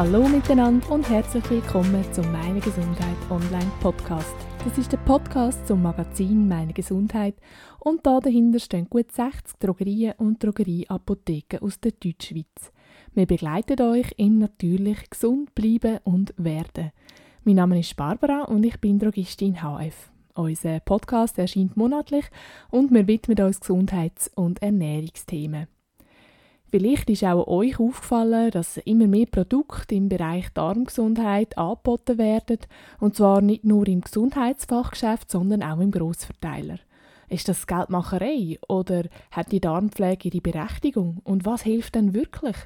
Hallo miteinander und herzlich willkommen zum Meine Gesundheit Online Podcast. Das ist der Podcast zum Magazin Meine Gesundheit und da dahinter stehen gut 60 Drogerien und Drogerieapotheken aus der Deutschschweiz. Wir begleiten euch im natürlich gesund bleiben und werden. Mein Name ist Barbara und ich bin Drogistin HF. Unser Podcast erscheint monatlich und wir widmen uns Gesundheits- und Ernährungsthemen. Vielleicht ist auch euch aufgefallen, dass immer mehr Produkte im Bereich Darmgesundheit angeboten werden, und zwar nicht nur im Gesundheitsfachgeschäft, sondern auch im Grossverteiler. Ist das Geldmacherei oder hat die Darmpflege ihre Berechtigung und was hilft denn wirklich?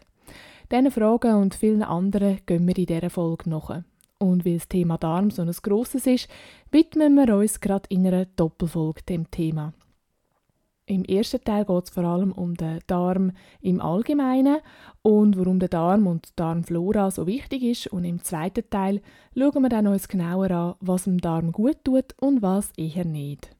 Diesen Fragen und vielen anderen gehen wir in dieser Folge nach. Und weil das Thema Darm so ein grosses ist, widmen wir uns gerade in einer Doppelfolge dem Thema. Im ersten Teil geht es vor allem um den Darm im Allgemeinen und warum der Darm und die Darmflora so wichtig ist. Und im zweiten Teil schauen wir dann uns genauer an, was dem Darm gut tut und was eher nicht.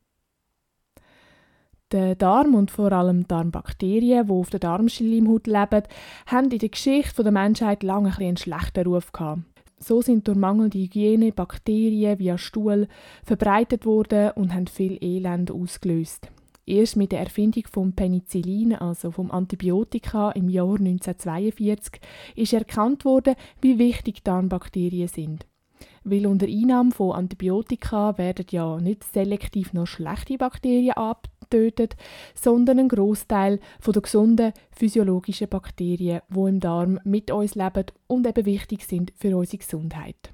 Der Darm und vor allem Darmbakterien, die auf der Darmschleimhaut leben, haben in der Geschichte der Menschheit lange ein einen schlechten Ruf gehabt. So sind durch mangelnde Hygiene Bakterien via Stuhl verbreitet worden und haben viel Elend ausgelöst. Erst mit der Erfindung vom Penicillin, also vom Antibiotika im Jahr 1942, ist erkannt worden, wie wichtig Darmbakterien sind. Weil unter Einnahme von Antibiotika werden ja nicht selektiv nur schlechte Bakterien abgetötet, sondern ein Großteil der gesunden physiologischen Bakterien, die im Darm mit uns leben und eben wichtig sind für unsere Gesundheit.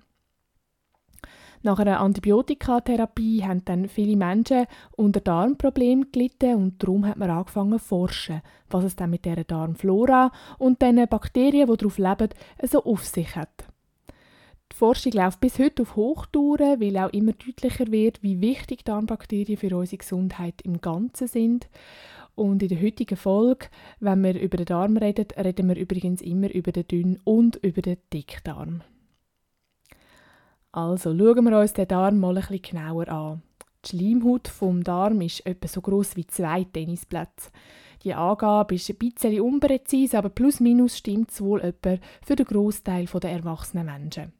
Nach einer Antibiotikatherapie haben dann viele Menschen unter Darmproblemen gelitten und darum hat man angefangen zu forschen, was es dann mit dieser Darmflora und den Bakterien, die darauf leben, so auf sich hat. Die Forschung läuft bis heute auf Hochtouren, weil auch immer deutlicher wird, wie wichtig Darmbakterien für unsere Gesundheit im Ganzen sind. Und in der heutigen Folge, wenn wir über den Darm reden, reden wir übrigens immer über den Dünn- und über den Dickdarm. Also schauen wir uns den Darm mal ein bisschen genauer an. Die Schleimhaut vom Darm ist etwa so groß wie zwei Tennisplätze. Die Angabe ist ein bisschen unpräzise, aber plus minus stimmt es wohl etwa für den Großteil der erwachsenen Menschen.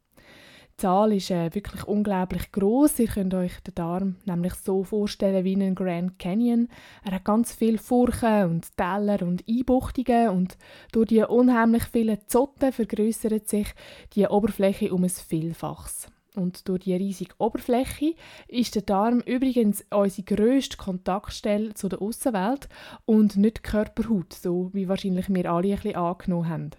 Die Zahl ist äh, wirklich unglaublich groß. Ihr könnt euch den Darm nämlich so vorstellen wie einen Grand Canyon. Er hat ganz viele Furchen und Täler und Einbuchtungen und durch die unheimlich vielen Zotten vergrößert sich die Oberfläche um ein Vielfaches. Und durch die riesige Oberfläche ist der Darm übrigens unsere grösste Kontaktstelle zu der Außenwelt und nicht die Körperhaut, so wie wahrscheinlich wir alle ein bisschen angenommen haben.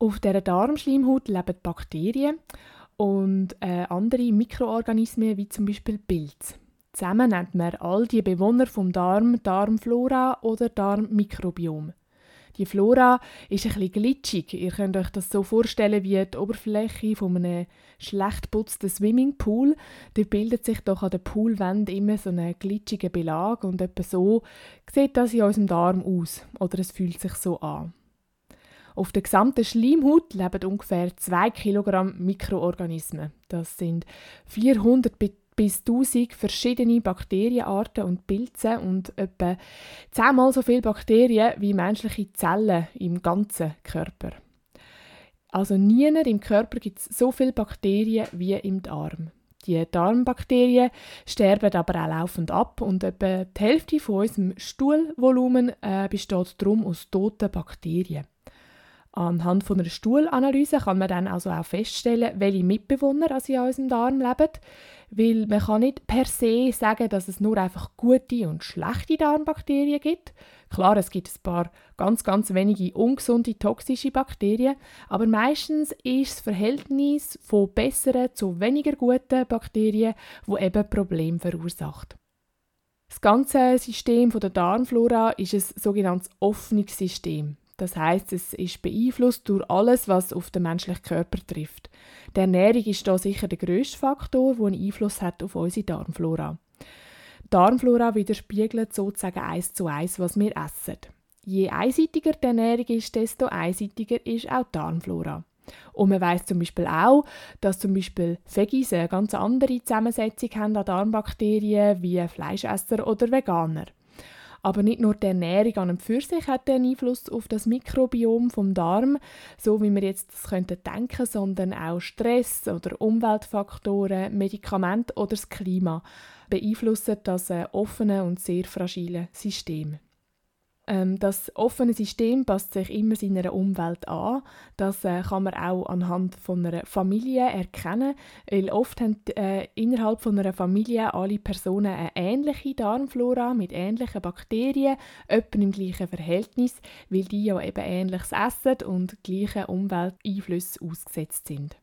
Auf dieser Darmschleimhaut leben Bakterien und äh, andere Mikroorganismen wie zum Beispiel Pilze. Zusammen nennt man all die Bewohner vom Darm Darmflora oder Darmmikrobiom. Die Flora ist ein bisschen glitschig. Ihr könnt euch das so vorstellen wie die Oberfläche von einem schlecht putzten Swimmingpool. Da bildet sich doch an der Poolwand immer so ein glitschiger Belag und etwa so sieht das in unserem Darm aus oder es fühlt sich so an. Auf der gesamten Schleimhaut leben ungefähr 2 Kilogramm Mikroorganismen. Das sind 400 bis 1000 verschiedene Bakterienarten und Pilze und etwa zehnmal so viele Bakterien wie menschliche Zellen im ganzen Körper. Also nie im Körper gibt es so viele Bakterien wie im Darm. Die Darmbakterien sterben aber auch laufend ab und etwa die Hälfte von unserem Stuhlvolumen äh, besteht darum aus toten Bakterien. Anhand von einer Stuhlanalyse kann man dann also auch feststellen, welche Mitbewohner also in unserem Darm leben, weil man kann nicht per se sagen, dass es nur einfach gute und schlechte Darmbakterien gibt. Klar, es gibt ein paar ganz, ganz wenige ungesunde, toxische Bakterien, aber meistens ist das Verhältnis von besseren zu weniger guten Bakterien, wo eben Probleme verursacht. Das ganze System der Darmflora ist ein sogenanntes offenes System. Das heißt, es ist beeinflusst durch alles, was auf den menschlichen Körper trifft. Die Ernährung ist da sicher der grösste Faktor, der einen Einfluss hat auf unsere Darmflora. Die Darmflora widerspiegelt sozusagen eins zu eins, was wir essen. Je einseitiger die Ernährung ist, desto einseitiger ist auch die Darmflora. Und man weiß zum Beispiel auch, dass zum Beispiel Veggies eine ganz andere Zusammensetzung haben an Darmbakterien wie Fleischesser oder Veganer. Aber nicht nur die Ernährung an und für sich hat einen Einfluss auf das Mikrobiom vom Darm, so wie wir jetzt das könnten denken, sondern auch Stress oder Umweltfaktoren, Medikamente oder das Klima beeinflussen das offene und sehr fragile System. Ähm, das offene System passt sich immer seiner Umwelt an. Das äh, kann man auch anhand von einer Familie erkennen, weil oft haben äh, innerhalb von einer Familie alle Personen eine ähnliche Darmflora mit ähnlichen Bakterien, etwa im gleichen Verhältnis, weil die ja eben ähnliches essen und gleichen Umwelteinflüssen ausgesetzt sind.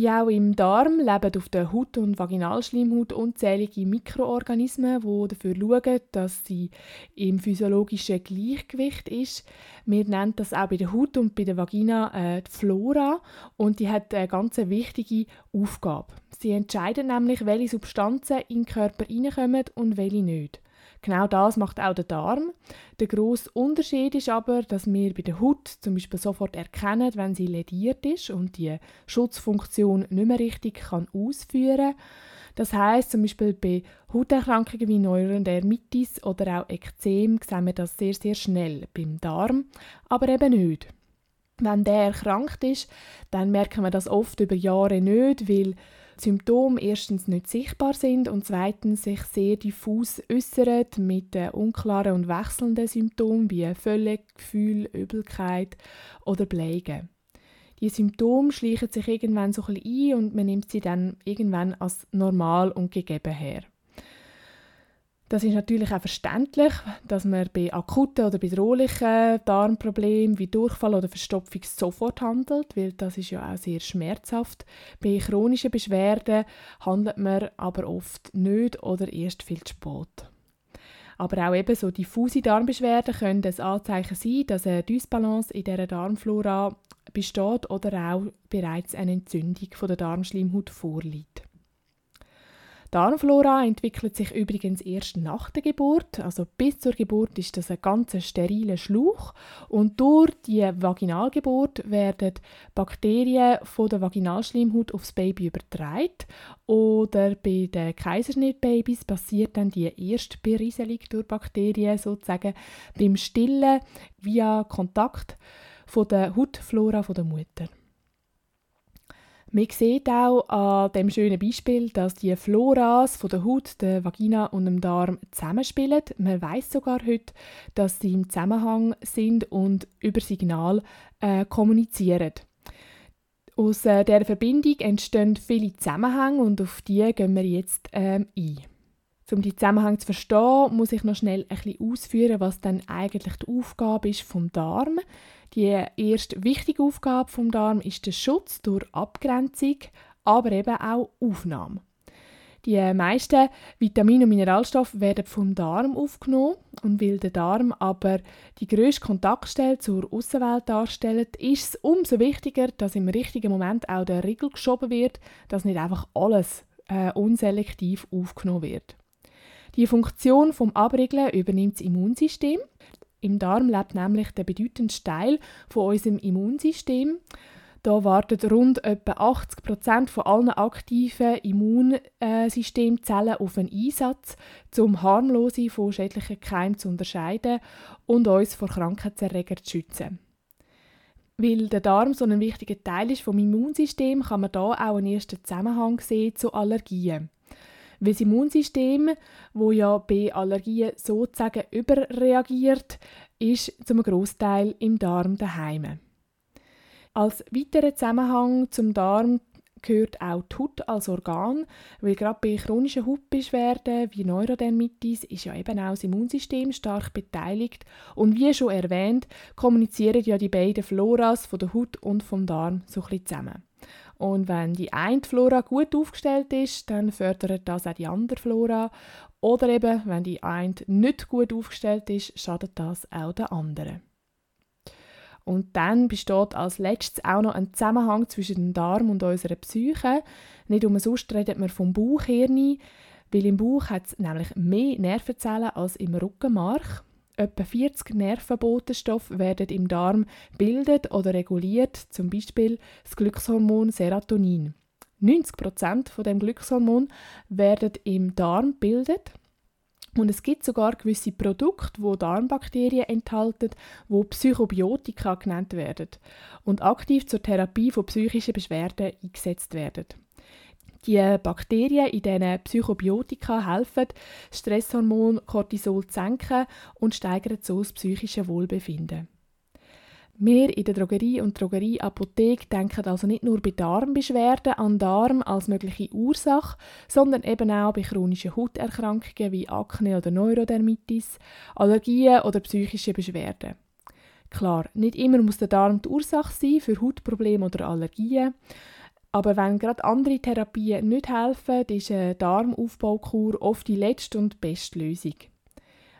Wie auch im Darm leben auf der Haut- und Vaginalschleimhaut unzählige Mikroorganismen, die dafür schauen, dass sie im physiologischen Gleichgewicht ist. Wir nennen das auch bei der Haut und bei der Vagina äh, die Flora und die hat eine ganz wichtige Aufgabe. Sie entscheiden nämlich, welche Substanzen in den Körper reinkommen und welche nicht. Genau das macht auch der Darm. Der grosse Unterschied ist aber, dass wir bei der Haut zum Beispiel sofort erkennen, wenn sie lediert ist und die Schutzfunktion nicht mehr richtig kann ausführen kann. Das heißt zum Beispiel bei Hauterkrankungen wie Neurodermitis oder auch Ekzem sehen wir das sehr, sehr schnell beim Darm, aber eben nicht. Wenn der erkrankt ist, dann merken wir das oft über Jahre nicht, weil Symptome erstens nicht sichtbar sind und zweitens sich sehr diffus äußern mit unklaren und wechselnden Symptomen wie Völlegefühl, Übelkeit oder Bleigen. Die Symptome schleichen sich irgendwann so ein ein und man nimmt sie dann irgendwann als normal und gegeben her. Das ist natürlich auch verständlich, dass man bei akuten oder bedrohlichen Darmproblemen wie Durchfall oder Verstopfung sofort handelt, weil das ist ja auch sehr schmerzhaft. Bei chronischen Beschwerden handelt man aber oft nicht oder erst viel zu spät. Aber auch eben so diffuse Darmbeschwerden können ein Anzeichen sein, dass eine Dysbalance in der Darmflora besteht oder auch bereits eine Entzündung von der Darmschleimhaut vorliegt. Darmflora entwickelt sich übrigens erst nach der Geburt. Also bis zur Geburt ist das ein ganz steriler Schlauch und durch die Vaginalgeburt werden Bakterien von der Vaginalschleimhaut aufs Baby übertragen oder bei den Kaiserschnittbabys passiert dann die erste Berieselung durch Bakterien sozusagen beim Stillen via Kontakt von der Hautflora der Mutter. Man sieht auch an dem schönen Beispiel, dass die Floras von der Haut, der Vagina und dem Darm zusammenspielen. Man weiß sogar heute, dass sie im Zusammenhang sind und über Signal äh, kommunizieren. Aus äh, dieser Verbindung entstehen viele Zusammenhänge und auf die gehen wir jetzt ähm, ein. Um die Zusammenhänge zu verstehen, muss ich noch schnell ein bisschen ausführen, was dann eigentlich die Aufgabe ist vom Darm. Die erste wichtige Aufgabe vom Darm ist der Schutz durch Abgrenzung, aber eben auch Aufnahme. Die meisten Vitamine und Mineralstoffe werden vom Darm aufgenommen und weil der Darm aber die grösste Kontaktstelle zur Außenwelt darstellt, ist es umso wichtiger, dass im richtigen Moment auch der Riegel geschoben wird, dass nicht einfach alles äh, unselektiv aufgenommen wird. Die Funktion vom Abriegeln übernimmt das Immunsystem. Im Darm lebt nämlich der bedeutendste Teil von unserem Immunsystem. Da warten rund etwa 80 Prozent von allen aktiven Immunsystemzellen auf einen Einsatz, um harmlose von schädlichen Keimen zu unterscheiden und uns vor Krankheitserregern zu schützen. Weil der Darm so ein wichtiger Teil ist vom Immunsystem, kann man da auch einen ersten Zusammenhang sehen zu Allergien. Weil das Immunsystem, wo ja bei Allergien sozusagen überreagiert, ist zum Großteil im Darm daheim. Als weiterer Zusammenhang zum Darm gehört auch die Haut als Organ, weil gerade bei chronischen Hautbeschwerden wie Neurodermitis ist ja eben auch das Immunsystem stark beteiligt und wie schon erwähnt, kommunizieren ja die beiden Floras von der Haut und vom Darm so ein bisschen zusammen. Und wenn die eine Flora gut aufgestellt ist, dann fördert das auch die andere Flora. Oder eben, wenn die eine nicht gut aufgestellt ist, schadet das auch der anderen. Und dann besteht als letztes auch noch ein Zusammenhang zwischen dem Darm und unserer Psyche. Nicht umsonst redet man vom Bauchhirn, weil im Bauch hat es nämlich mehr Nervenzellen als im Rückenmark. Etwa 40 Nervenbotenstoffe werden im Darm bildet oder reguliert, zum Beispiel das Glückshormon Serotonin. 90% von dem Glückshormon werden im Darm bildet Und es gibt sogar gewisse Produkte, wo Darmbakterien enthalten, wo Psychobiotika genannt werden und aktiv zur Therapie von psychischen Beschwerden eingesetzt werden. Die Bakterien in diesen Psychobiotika helfen, das Stresshormon Cortisol zu senken und steigern so das psychische Wohlbefinden. Wir in der Drogerie und Drogerieapotheke denken also nicht nur bei Darmbeschwerden an Darm als mögliche Ursache, sondern eben auch bei chronischen Hauterkrankungen wie Akne oder Neurodermitis, Allergien oder psychische Beschwerden. Klar, nicht immer muss der Darm die Ursache sein für Hautprobleme oder Allergien, aber wenn gerade andere Therapien nicht helfen, ist eine Darmaufbaukur oft die letzte und beste Lösung.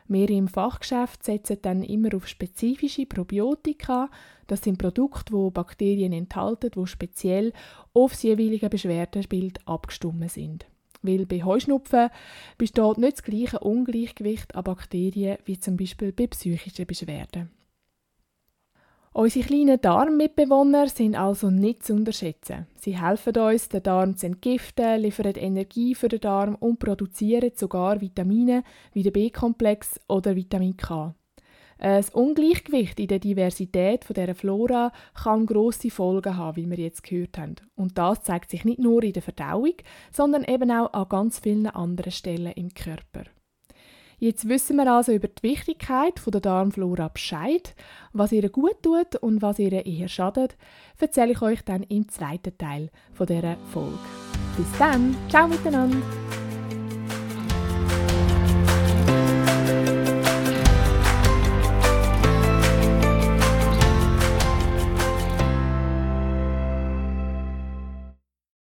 Wir im Fachgeschäft setzen dann immer auf spezifische Probiotika. Das sind Produkte, wo Bakterien enthalten, wo speziell auf das jeweilige Beschwerdebild abgestimmt sind. Weil bei Heuschnupfen besteht nicht das gleiche Ungleichgewicht an Bakterien wie zum Beispiel bei psychischen Beschwerden. Unsere kleinen Darmmitbewohner sind also nicht zu unterschätzen. Sie helfen uns, den Darm zu entgiften, liefern Energie für den Darm und produzieren sogar Vitamine wie den B-Komplex oder Vitamin K. Ein Ungleichgewicht in der Diversität dieser Flora kann grosse Folgen haben, wie wir jetzt gehört haben. Und das zeigt sich nicht nur in der Verdauung, sondern eben auch an ganz vielen anderen Stellen im Körper. Jetzt wissen wir also über die Wichtigkeit der Darmflora Bescheid. Was ihr gut tut und was ihr eher schadet, erzähle ich euch dann im zweiten Teil dieser Folge. Bis dann, ciao miteinander!